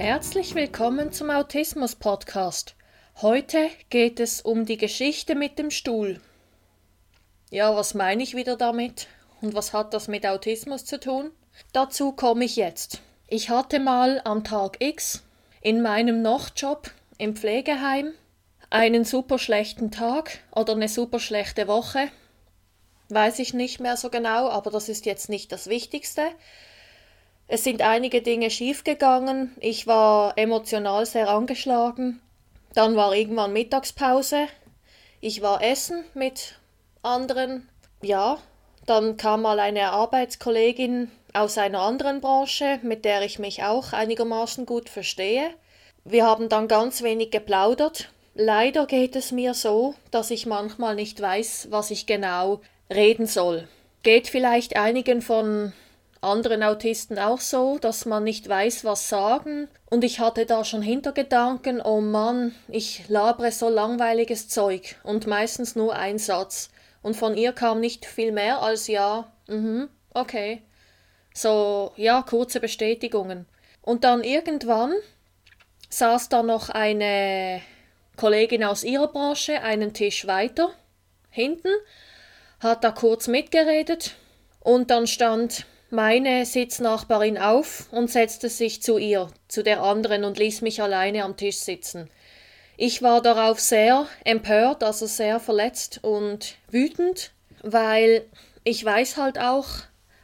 Herzlich willkommen zum Autismus Podcast. Heute geht es um die Geschichte mit dem Stuhl. Ja, was meine ich wieder damit? Und was hat das mit Autismus zu tun? Dazu komme ich jetzt. Ich hatte mal am Tag X in meinem Nachtjob im Pflegeheim einen super schlechten Tag oder eine super schlechte Woche. Weiß ich nicht mehr so genau, aber das ist jetzt nicht das Wichtigste. Es sind einige Dinge schiefgegangen. Ich war emotional sehr angeschlagen. Dann war irgendwann Mittagspause. Ich war essen mit anderen. Ja, dann kam mal eine Arbeitskollegin aus einer anderen Branche, mit der ich mich auch einigermaßen gut verstehe. Wir haben dann ganz wenig geplaudert. Leider geht es mir so, dass ich manchmal nicht weiß, was ich genau reden soll. Geht vielleicht einigen von anderen Autisten auch so, dass man nicht weiß, was sagen. Und ich hatte da schon Hintergedanken, oh Mann, ich labere so langweiliges Zeug und meistens nur ein Satz. Und von ihr kam nicht viel mehr als ja, mhm, okay. So, ja, kurze Bestätigungen. Und dann irgendwann saß da noch eine Kollegin aus ihrer Branche einen Tisch weiter hinten, hat da kurz mitgeredet und dann stand meine Sitznachbarin auf und setzte sich zu ihr, zu der anderen und ließ mich alleine am Tisch sitzen. Ich war darauf sehr empört, also sehr verletzt und wütend, weil ich weiß halt auch,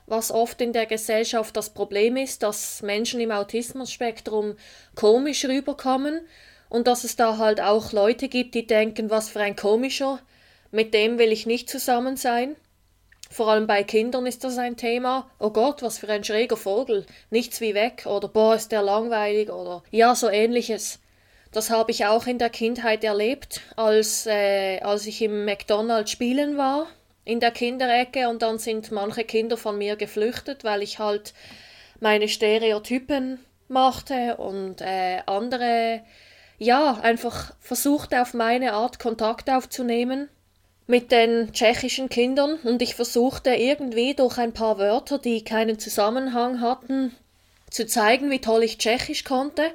was oft in der Gesellschaft das Problem ist, dass Menschen im Autismusspektrum komisch rüberkommen und dass es da halt auch Leute gibt, die denken, was für ein komischer, mit dem will ich nicht zusammen sein. Vor allem bei Kindern ist das ein Thema. Oh Gott, was für ein schräger Vogel. Nichts wie weg. Oder boah, ist der langweilig. Oder ja, so ähnliches. Das habe ich auch in der Kindheit erlebt, als, äh, als ich im McDonald's spielen war, in der Kinderecke. Und dann sind manche Kinder von mir geflüchtet, weil ich halt meine Stereotypen machte und äh, andere, ja, einfach versuchte auf meine Art Kontakt aufzunehmen mit den tschechischen Kindern und ich versuchte irgendwie durch ein paar Wörter, die keinen Zusammenhang hatten, zu zeigen, wie toll ich Tschechisch konnte.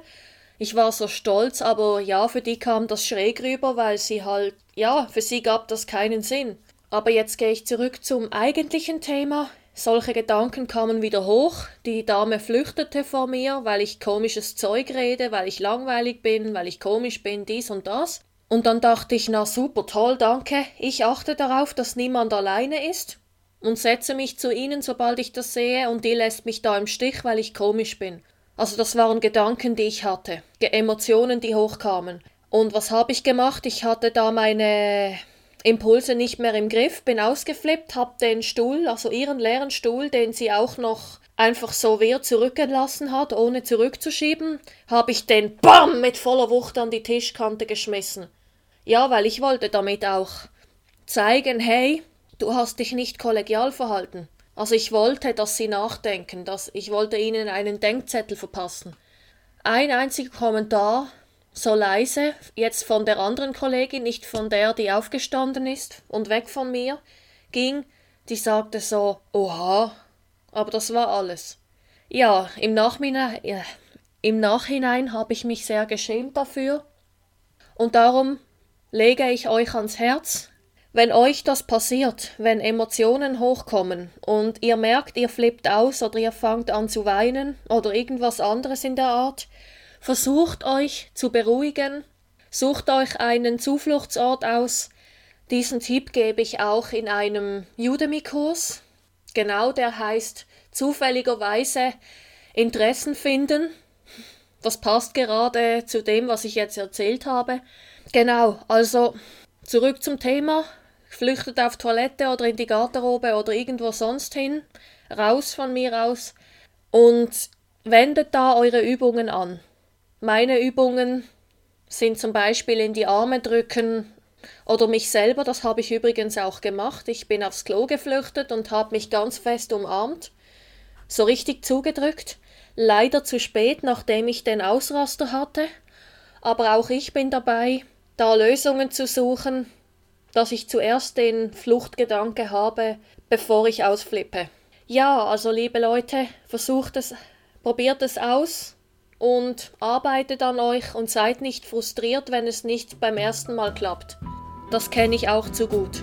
Ich war so stolz, aber ja, für die kam das schräg rüber, weil sie halt, ja, für sie gab das keinen Sinn. Aber jetzt gehe ich zurück zum eigentlichen Thema. Solche Gedanken kamen wieder hoch. Die Dame flüchtete vor mir, weil ich komisches Zeug rede, weil ich langweilig bin, weil ich komisch bin, dies und das. Und dann dachte ich, na super, toll, danke. Ich achte darauf, dass niemand alleine ist und setze mich zu ihnen, sobald ich das sehe, und die lässt mich da im Stich, weil ich komisch bin. Also das waren Gedanken, die ich hatte, Emotionen, die hochkamen. Und was habe ich gemacht? Ich hatte da meine Impulse nicht mehr im Griff, bin ausgeflippt, habe den Stuhl, also ihren leeren Stuhl, den sie auch noch einfach so wer zurückgelassen hat, ohne zurückzuschieben, habe ich den BAM mit voller Wucht an die Tischkante geschmissen. Ja, weil ich wollte damit auch zeigen, hey, du hast dich nicht kollegial verhalten. Also ich wollte, dass sie nachdenken, dass ich wollte ihnen einen Denkzettel verpassen. Ein einziger Kommentar, so leise, jetzt von der anderen Kollegin, nicht von der, die aufgestanden ist und weg von mir, ging, die sagte so, oha, aber das war alles. Ja, im Nachhinein, ja, im Nachhinein habe ich mich sehr geschämt dafür und darum lege ich euch ans Herz, wenn euch das passiert, wenn Emotionen hochkommen und ihr merkt, ihr flippt aus oder ihr fangt an zu weinen oder irgendwas anderes in der Art, versucht euch zu beruhigen, sucht euch einen Zufluchtsort aus. Diesen Tipp gebe ich auch in einem Udemy-Kurs. Genau, der heißt zufälligerweise Interessen finden. Das passt gerade zu dem, was ich jetzt erzählt habe. Genau, also zurück zum Thema. Flüchtet auf Toilette oder in die Garderobe oder irgendwo sonst hin. Raus von mir aus. Und wendet da eure Übungen an. Meine Übungen sind zum Beispiel in die Arme drücken oder mich selber, das habe ich übrigens auch gemacht. Ich bin aufs Klo geflüchtet und habe mich ganz fest umarmt, so richtig zugedrückt. Leider zu spät, nachdem ich den Ausraster hatte. Aber auch ich bin dabei, da Lösungen zu suchen, dass ich zuerst den Fluchtgedanke habe, bevor ich ausflippe. Ja, also liebe Leute, versucht es, probiert es aus und arbeitet an euch und seid nicht frustriert, wenn es nicht beim ersten Mal klappt. Das kenne ich auch zu gut.